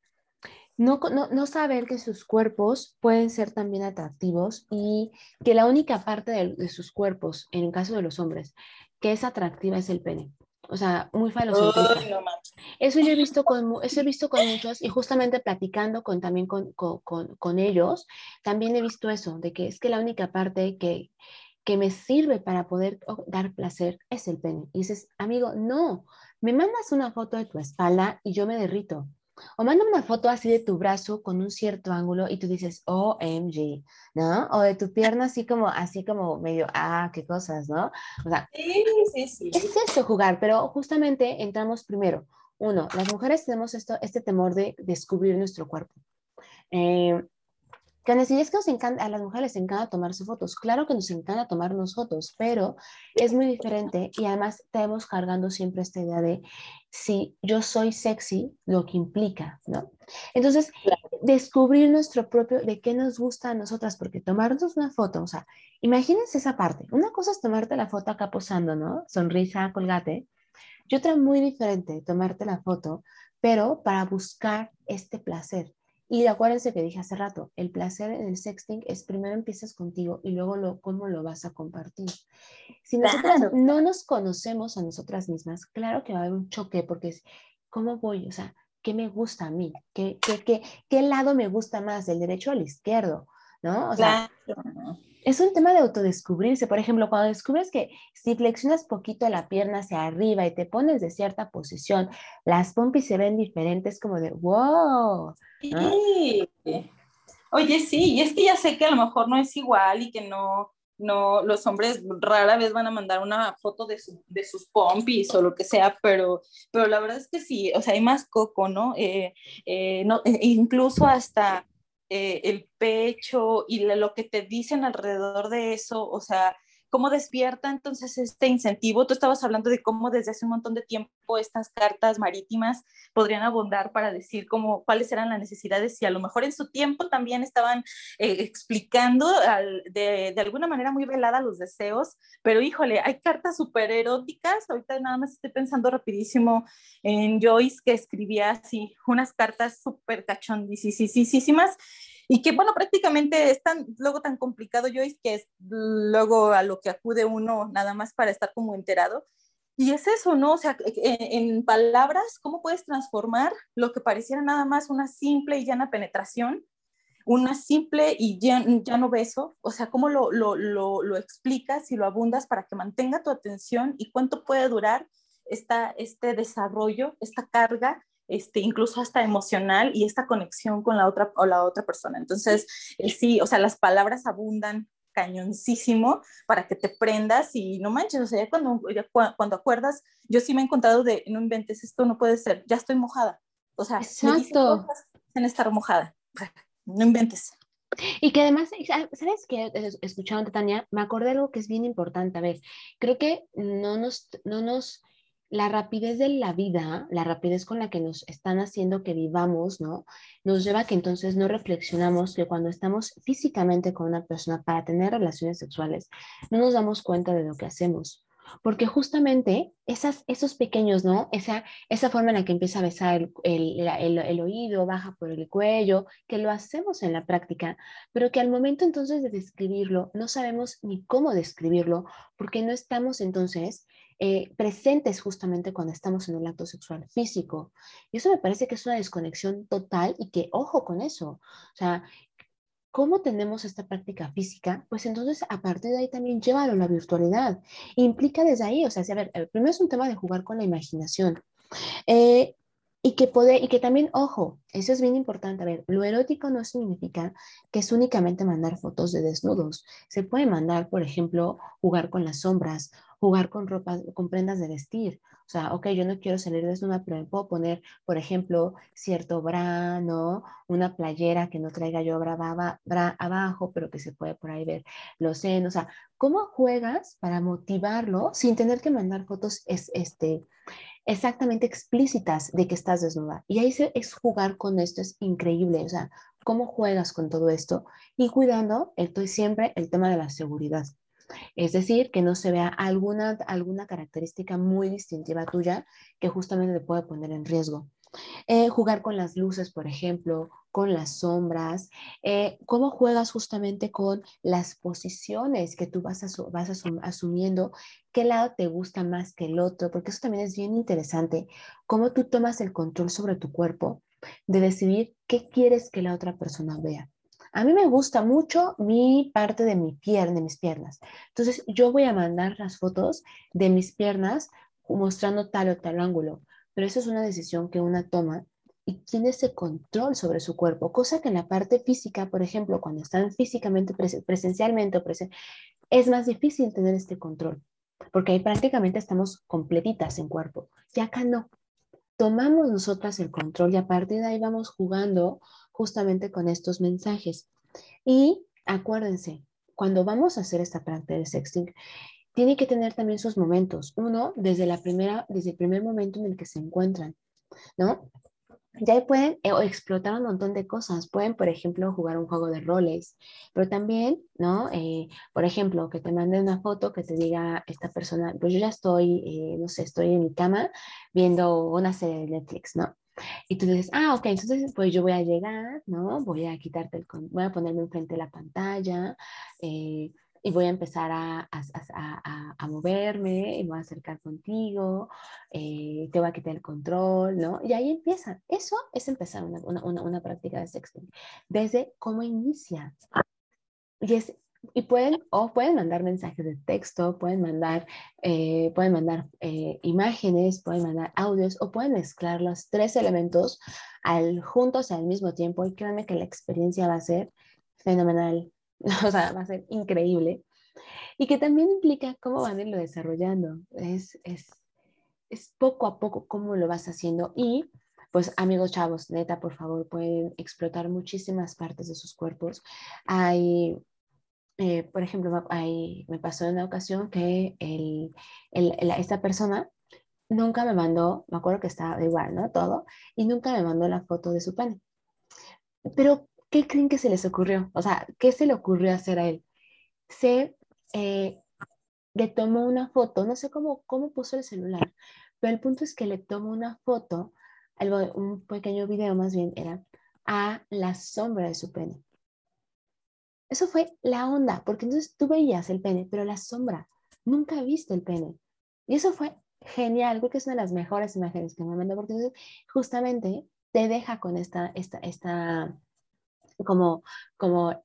no, no, no, saber que sus cuerpos pueden ser también atractivos y que la única parte de, de, sus cuerpos, en el caso de los hombres, que es atractiva es el pene. O sea, muy falocentrista. eso yo he visto con, eso he visto con muchos y justamente platicando con, también con, con, con, ellos, también he visto eso, de que es que la única parte que, que me sirve para poder dar placer es el pene. Y dices, amigo, no, me mandas una foto de tu espalda y yo me derrito. O manda una foto así de tu brazo con un cierto ángulo y tú dices, OMG, ¿no? O de tu pierna así como, así como medio, ah, qué cosas, ¿no? O sea, sí, sí, sí. es eso jugar, pero justamente entramos primero. Uno, las mujeres tenemos esto, este temor de descubrir nuestro cuerpo. Eh, que es que nos encanta, a las mujeres les encanta tomarse fotos. Claro que nos encanta tomarnos fotos, pero es muy diferente y además estamos cargando siempre esta idea de si yo soy sexy, lo que implica, ¿no? Entonces, descubrir nuestro propio, de qué nos gusta a nosotras, porque tomarnos una foto, o sea, imagínense esa parte. Una cosa es tomarte la foto acá posando, ¿no? Sonrisa, colgate. Y otra muy diferente, tomarte la foto, pero para buscar este placer y acuérdense que dije hace rato, el placer en el sexting es primero empiezas contigo y luego lo, cómo lo vas a compartir. Si nosotras no nos conocemos a nosotras mismas, claro que va a haber un choque porque es, ¿cómo voy? O sea, ¿qué me gusta a mí? ¿Qué, qué, qué, qué lado me gusta más, del derecho o el izquierdo? ¿No? O sea, es un tema de autodescubrirse. Por ejemplo, cuando descubres que si flexionas poquito la pierna hacia arriba y te pones de cierta posición, las pompis se ven diferentes, como de wow. Sí. Oye, sí, y es que ya sé que a lo mejor no es igual y que no, no, los hombres rara vez van a mandar una foto de, sus pompis o lo que sea, pero, pero la verdad es que sí, o sea, hay más coco, ¿no? Eh, eh, no e incluso hasta eh, el pecho y lo que te dicen alrededor de eso, o sea, cómo despierta entonces este incentivo. Tú estabas hablando de cómo desde hace un montón de tiempo estas cartas marítimas podrían abundar para decir cómo, cuáles eran las necesidades y a lo mejor en su tiempo también estaban eh, explicando de, alguna manera muy velada los deseos, pero híjole, hay cartas súper eróticas. Ahorita nada más estoy pensando rapidísimo en Joyce que escribía así unas cartas súper cachondísimas y que bueno, prácticamente es tan, luego tan complicado, Joyce, que es luego a lo que acude uno nada más para estar como enterado. Y es eso, ¿no? O sea, en, palabras, ¿cómo puedes transformar lo que pareciera nada más una simple y llana penetración, una simple y llano beso? O sea, ¿cómo lo, lo, lo, lo explicas y lo abundas para que mantenga tu atención y cuánto puede durar esta, este desarrollo, esta carga este, incluso hasta emocional y esta conexión con la otra o la otra persona. Entonces, eh, sí, o sea, las palabras abundan cañoncísimo para que te prendas y no manches, o sea, ya cuando, cuando acuerdas, yo sí me he encontrado de, no inventes, esto no puede ser, ya estoy mojada. O sea, Exacto. en estar mojada, (laughs) no inventes. Y que además, ¿sabes qué? Escuchando Tania, me acordé de algo que es bien importante. A ver, creo que no nos, no nos la rapidez de la vida, la rapidez con la que nos están haciendo que vivamos, ¿no? Nos lleva a que entonces no reflexionamos que cuando estamos físicamente con una persona para tener relaciones sexuales, no nos damos cuenta de lo que hacemos. Porque justamente esas, esos pequeños, ¿no? Esa, esa forma en la que empieza a besar el, el, el, oído, baja por el cuello, que lo hacemos en la práctica, pero que al momento entonces de describirlo, no sabemos ni cómo describirlo, porque no estamos entonces eh, presentes justamente cuando estamos en un acto sexual físico. Y eso me parece que es una desconexión total y que ojo con eso. O sea, ¿cómo tenemos esta práctica física? Pues entonces a partir de ahí también llévalo a la virtualidad. Implica desde ahí, o sea, a ver, primero es un tema de jugar con la imaginación. Eh, y que, puede, y que también, ojo, eso es bien importante. A ver, lo erótico no significa que es únicamente mandar fotos de desnudos. Se puede mandar, por ejemplo, jugar con las sombras jugar con ropa, con prendas de vestir. O sea, ok, yo no quiero salir desnuda, pero me puedo poner, por ejemplo, cierto bra, ¿no? Una playera que no traiga yo bra, bra, abajo, pero que se puede por ahí ver los senos. O sea, ¿cómo juegas para motivarlo sin tener que mandar fotos es, este, exactamente explícitas de que estás desnuda? Y ahí es jugar con esto, es increíble. O sea, ¿cómo juegas con todo esto? Y cuidando, estoy siempre el tema de la seguridad. Es decir, que no se vea alguna, alguna característica muy distintiva tuya que justamente te puede poner en riesgo. Eh, jugar con las luces, por ejemplo, con las sombras, eh, cómo juegas justamente con las posiciones que tú vas, vas asumiendo, qué lado te gusta más que el otro, porque eso también es bien interesante, cómo tú tomas el control sobre tu cuerpo de decidir qué quieres que la otra persona vea. A mí me gusta mucho mi parte de mi pierna, de mis piernas. Entonces, yo voy a mandar las fotos de mis piernas mostrando tal o tal ángulo, pero eso es una decisión que una toma y tiene ese control sobre su cuerpo, cosa que en la parte física, por ejemplo, cuando están físicamente, presencialmente o es más difícil tener este control, porque ahí prácticamente estamos completitas en cuerpo. Y acá no. Tomamos nosotras el control y a partir de ahí vamos jugando justamente con estos mensajes. Y acuérdense, cuando vamos a hacer esta práctica de sexting, tiene que tener también sus momentos. Uno, desde, la primera, desde el primer momento en el que se encuentran, ¿no? Ya pueden eh, explotar un montón de cosas. Pueden, por ejemplo, jugar un juego de roles, pero también, ¿no? Eh, por ejemplo, que te manden una foto que te diga esta persona, pues yo ya estoy, eh, no sé, estoy en mi cama viendo una serie de Netflix, ¿no? Y tú dices, ah, ok, entonces pues yo voy a llegar, ¿no? Voy a quitarte el, voy a ponerme enfrente de la pantalla eh, y voy a empezar a, a, a, a, moverme y me voy a acercar contigo, eh, te voy a quitar el control, ¿no? Y ahí empieza. Eso es empezar una, una, una, práctica de sexting. Desde cómo inicia. Y es y pueden, o pueden mandar mensajes de texto, pueden mandar, eh, pueden mandar eh, imágenes, pueden mandar audios o pueden mezclar los tres elementos al, juntos al mismo tiempo y créanme que la experiencia va a ser fenomenal, (laughs) o sea, va a ser increíble y que también implica cómo van a irlo desarrollando. Es, es, es poco a poco cómo lo vas haciendo y pues amigos chavos, neta, por favor, pueden explotar muchísimas partes de sus cuerpos. Hay eh, por ejemplo, ahí me pasó en una ocasión que el, el, esta persona nunca me mandó, me acuerdo que estaba igual, ¿no? Todo, y nunca me mandó la foto de su pene. Pero, ¿qué creen que se les ocurrió? O sea, ¿qué se le ocurrió hacer a él? Se eh, le tomó una foto, no sé cómo, cómo puso el celular, pero el punto es que le tomó una foto, algo, un pequeño video más bien era, a la sombra de su pene. Eso fue la onda, porque entonces tú veías el pene, pero la sombra, nunca viste el pene. Y eso fue genial, creo que es una de las mejores imágenes que me mandó, porque entonces justamente te deja con esta, esta, esta, como, como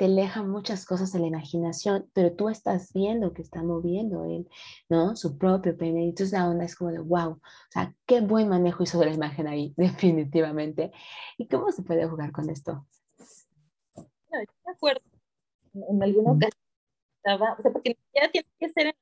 te aleja muchas cosas de la imaginación, pero tú estás viendo que está moviendo él, ¿no? Su propio pene. Y entonces la onda es como de, wow, o sea, qué buen manejo hizo de la imagen ahí, (laughs) definitivamente. ¿Y cómo se puede jugar con esto? de acuerdo. En alguna ocasión estaba, o sea, porque siquiera tiene que ser en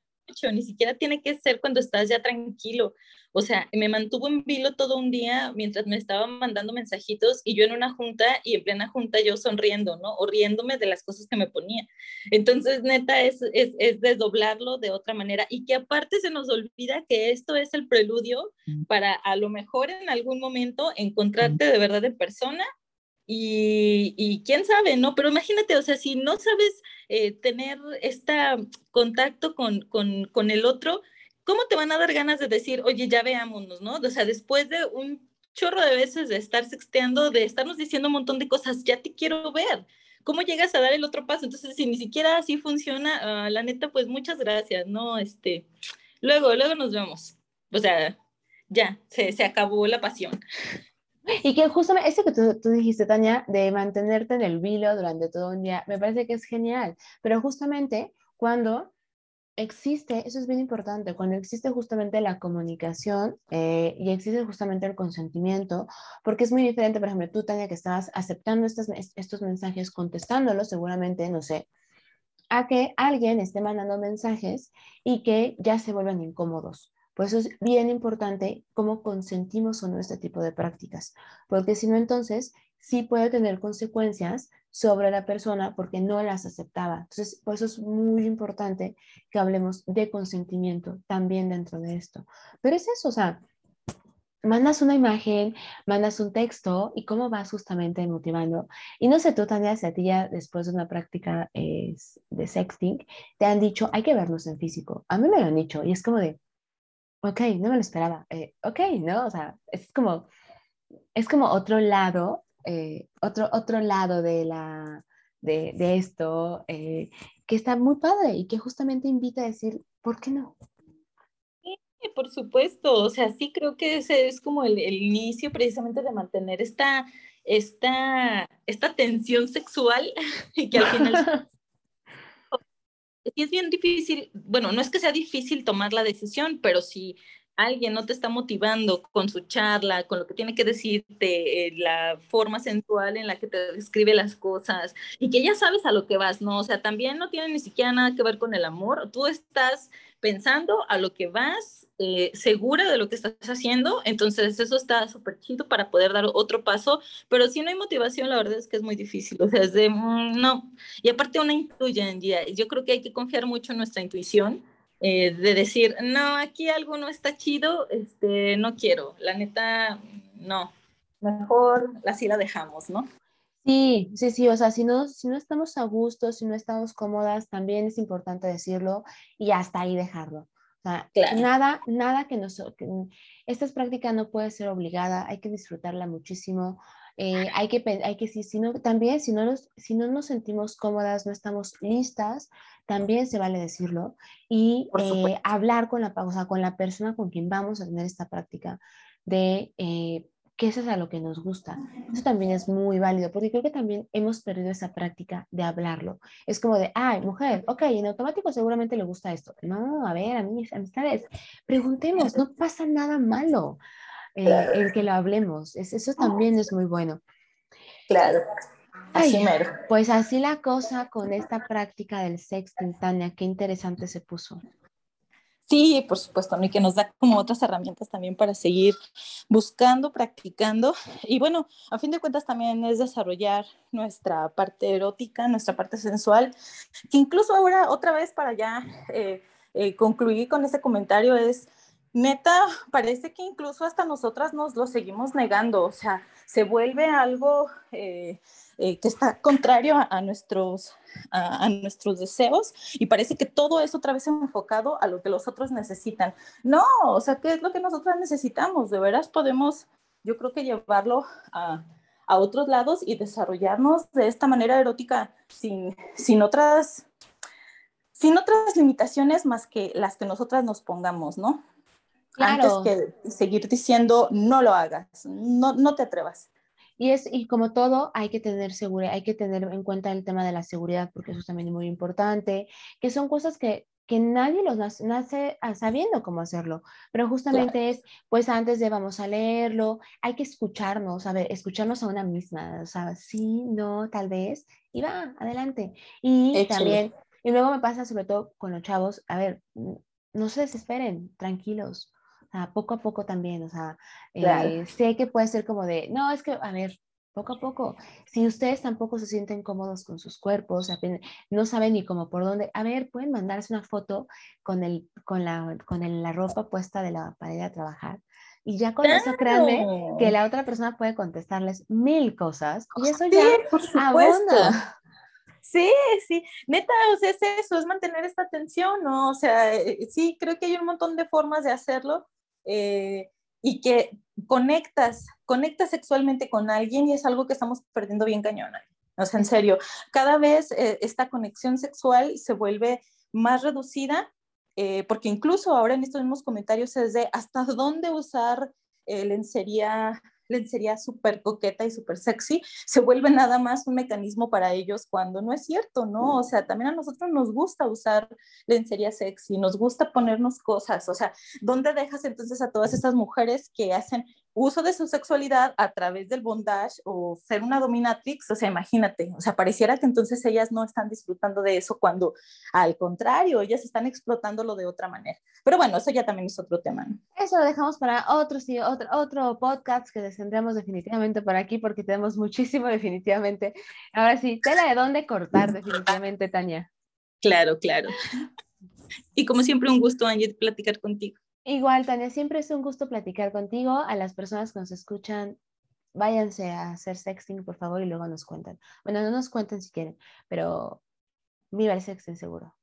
ni siquiera tiene que ser cuando estás ya tranquilo. O sea, me mantuvo en vilo todo un día mientras me estaba mandando mensajitos y yo en una junta y en plena junta yo sonriendo, ¿no? O riéndome de las cosas que me ponía. Entonces, neta, es, es, es desdoblarlo de otra manera y que aparte se nos olvida que esto es el preludio para a lo mejor en algún momento encontrarte de verdad en persona y, quién sabe, ¿no? Pero imagínate, o sea, si no sabes eh, tener este contacto con, con, con, el otro, ¿cómo te van a dar ganas de decir, oye, ya veámonos, ¿no? O sea, después de un chorro de veces de estar sexteando, de estarnos diciendo un montón de cosas, ya te quiero ver. ¿Cómo llegas a dar el otro paso? Entonces, si ni siquiera así funciona, ah, la neta, pues muchas gracias, ¿no? Este, luego, luego nos vemos. O sea, ya, se, se acabó la pasión. Y que justamente eso que tú, tú, dijiste, Tania, de mantenerte en el vilo durante todo un día, me parece que es genial, pero justamente cuando existe, eso es bien importante, cuando existe justamente la comunicación eh, y existe justamente el consentimiento, porque es muy diferente, por ejemplo, tú, Tania, que estabas aceptando estos, estos mensajes, contestándolos seguramente, no sé, a que alguien esté mandando mensajes y que ya se vuelvan incómodos. Por eso es bien importante cómo consentimos o no este tipo de prácticas, porque si no, entonces sí puede tener consecuencias sobre la persona porque no las aceptaba. Entonces, por eso es muy importante que hablemos de consentimiento también dentro de esto. Pero es eso, o sea, mandas una imagen, mandas un texto y cómo vas justamente motivando. Y no sé tú, Tania, si a ti ya después de una práctica de sexting te han dicho, hay que vernos en físico. A mí me lo han dicho y es como de, ok, no me lo esperaba, eh, ok, ¿no? O sea, es como, es como otro lado, eh, otro, otro lado de, la, de, de esto, eh, que está muy padre y que justamente invita a decir, ¿por qué no? Sí, por supuesto, o sea, sí creo que ese es como el, el inicio precisamente de mantener esta, esta, esta tensión sexual y (laughs) que al final (laughs) y es bien difícil, bueno, no es que sea difícil tomar la decisión, pero si alguien no te está motivando con su charla, con lo que tiene que decirte, eh, la forma sensual en la que te describe las cosas y que ya sabes a lo que vas, ¿no? O sea, también no tiene ni siquiera nada que ver con el amor. Tú estás pensando a lo que vas, eh, segura de lo que estás haciendo, entonces eso está súper chido para poder dar otro paso, pero si no hay motivación, la verdad es que es muy difícil, o sea, es de, mm, no, y aparte una intuye en día, yo creo que hay que confiar mucho en nuestra intuición, eh, de decir, no, aquí algo no está chido, este, no quiero, la neta, no, mejor así la dejamos, ¿no? Sí, sí, sí, o sea, si no, si no estamos a gusto, si no estamos cómodas, también es importante decirlo y hasta ahí dejarlo. O sea, nada, nada que nos... esta práctica no puede ser obligada, hay que disfrutarla muchísimo. Eh, hay que, hay que si, no, también si no, nos, si no nos sentimos cómodas, no estamos listas, también se vale decirlo y eh, hablar con la, o sea, con la persona con quien vamos a tener esta práctica de eh, que eso es a lo que nos gusta. Eso también es muy válido, porque creo que también hemos perdido esa práctica de hablarlo. Es como de, ay, mujer, ok, en automático seguramente le gusta esto. No, a ver, a mis amistades, preguntemos, no pasa nada malo eh, el que lo hablemos. eso también es muy bueno. Claro. Así Pues así la cosa con esta práctica del sexting, Tania, qué interesante se puso. Sí, por supuesto, y que nos da como otras herramientas también para seguir buscando, practicando. Y bueno, a fin de cuentas también es desarrollar nuestra parte erótica, nuestra parte sensual, que incluso ahora otra vez para ya eh, eh, concluir con ese comentario es, neta, parece que incluso hasta nosotras nos lo seguimos negando, o sea, se vuelve algo... Eh, eh, que está contrario a, nuestros, a, nuestros deseos y parece que todo es otra vez enfocado a lo que los otros necesitan. No, o sea, ¿qué es lo que nosotros necesitamos? De veras podemos, yo creo que llevarlo a, a otros lados y desarrollarnos de esta manera erótica sin, sin otras sin otras limitaciones más que las que nosotras nos pongamos, ¿no? Antes que seguir diciendo, no lo hagas, no, no te atrevas. Y, es, y como todo, hay que tener seguridad, hay que tener en cuenta el tema de la seguridad, porque eso es también muy importante, que son cosas que, que nadie los nace, sabiendo cómo hacerlo, pero justamente es, pues antes de vamos a leerlo, hay que escucharnos, a ver, escucharnos a una misma, o sea, sí, no, tal vez, y va, adelante. Y también, y luego me pasa sobre todo con los chavos, a ver, no se desesperen, tranquilos, poco a poco también, o sea, eh, sé que puede ser como de, no, es que, a ver, poco a poco, si ustedes tampoco se sienten cómodos con sus cuerpos, no saben ni cómo por dónde, a ver, pueden mandarse una foto con, el, con, la, con la ropa puesta de la pared a trabajar. Y ya con eso, créanme que la otra persona puede contestarles mil cosas y eso ya por abona. Sí, sí, neta, o sea, es eso, es mantener esta atención, ¿no? O sea, eh, sí, creo que hay un montón de formas de hacerlo, eh, y que conectas, conectas sexualmente con alguien y es algo que estamos perdiendo bien cañona. O sea, en serio, cada vez eh, esta conexión sexual se vuelve más reducida eh, porque incluso ahora en estos mismos comentarios es de hasta dónde usar lencería lencería súper coqueta y súper sexy, se vuelve nada más un mecanismo para ellos cuando no es cierto, ¿no? O sea, también a nosotros nos gusta usar lencería sexy, nos gusta ponernos cosas, o sea, ¿dónde dejas entonces a todas estas mujeres que hacen uso de su sexualidad a través del bondage o ser una dominatrix? O sea, imagínate, o sea, pareciera que entonces ellas no están disfrutando de eso cuando al contrario, ellas están explotándolo de otra manera. Pero bueno, eso ya también es otro tema. ¿no? Eso lo dejamos para otro, sí, otro, otro podcast que tendremos definitivamente por aquí porque tenemos muchísimo definitivamente. Ahora sí, tela de dónde cortar definitivamente, Tania. Claro, claro. Y como siempre, un gusto, Angie, platicar contigo. Igual, Tania, siempre es un gusto platicar contigo. A las personas que nos escuchan, váyanse a hacer sexting, por favor, y luego nos cuentan. Bueno, no nos cuenten si quieren, pero viva el sexting seguro.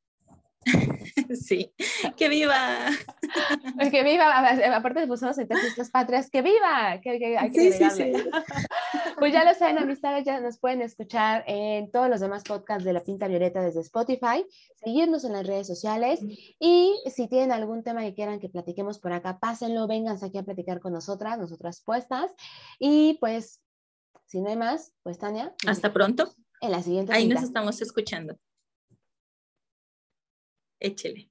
(laughs) Sí, que viva. (laughs) Que viva, aparte de vosotros en estas patrias, que viva. Que, hay que sí, sí, (laughs) Pues ya lo saben, amistades, ya nos pueden escuchar en todos los demás podcasts de La Pinta Violeta desde Spotify, seguirnos en las redes sociales y si tienen algún tema que quieran que platiquemos por acá, pásenlo, vénganse aquí a platicar con nosotras, nosotras puestas. Y pues, si no hay más, pues Tania. Hasta pronto. En la siguiente. Ahí nos estamos escuchando. Échele.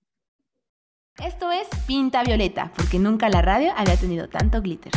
Esto es Pinta Violeta, porque nunca la radio había tenido tanto glitter.